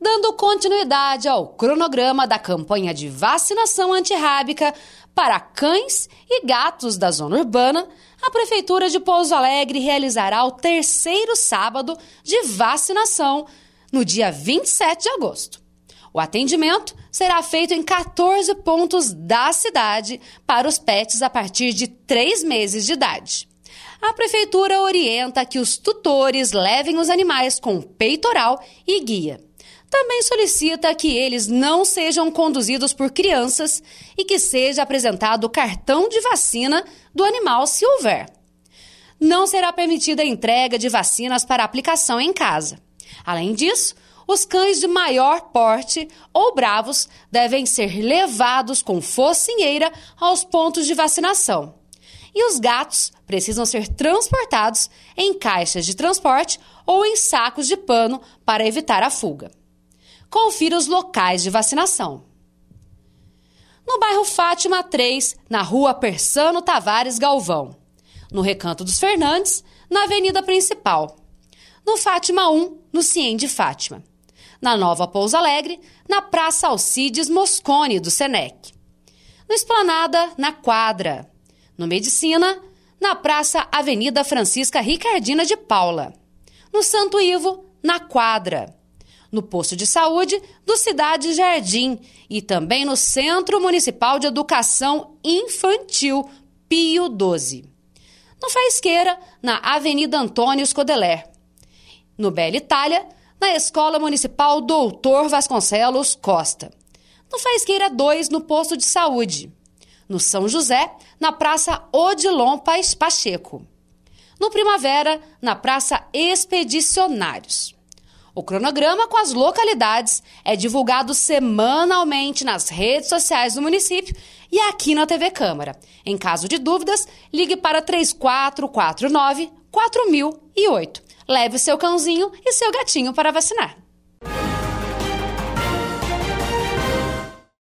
dando continuidade ao cronograma da campanha de vacinação antirrábica para cães e gatos da zona urbana, a Prefeitura de Pouso Alegre realizará o terceiro sábado de vacinação no dia 27 de agosto. O atendimento será feito em 14 pontos da cidade para os pets a partir de 3 meses de idade. A Prefeitura orienta que os tutores levem os animais com peitoral e guia. Também solicita que eles não sejam conduzidos por crianças e que seja apresentado o cartão de vacina do animal se houver. Não será permitida a entrega de vacinas para aplicação em casa. Além disso, os cães de maior porte ou bravos devem ser levados com focinheira aos pontos de vacinação. E os gatos precisam ser transportados em caixas de transporte ou em sacos de pano para evitar a fuga. Confira os locais de vacinação. No bairro Fátima 3, na rua Persano Tavares Galvão. No Recanto dos Fernandes, na Avenida Principal. No Fátima 1, no Ciem de Fátima. Na Nova Pouso Alegre, na Praça Alcides Moscone do Senec. No Esplanada, na Quadra. No Medicina, na Praça Avenida Francisca Ricardina de Paula. No Santo Ivo, na Quadra no posto de saúde do Cidade Jardim e também no Centro Municipal de Educação Infantil Pio XII. No Faisqueira, na Avenida Antônio Scodeler. No Bela Itália, na Escola Municipal Doutor Vasconcelos Costa. No Faisqueira 2, no posto de saúde. No São José, na Praça Odilon Pacheco. No Primavera, na Praça Expedicionários. O cronograma com as localidades é divulgado semanalmente nas redes sociais do município e aqui na TV Câmara. Em caso de dúvidas, ligue para 3449 4008. Leve seu cãozinho e seu gatinho para vacinar.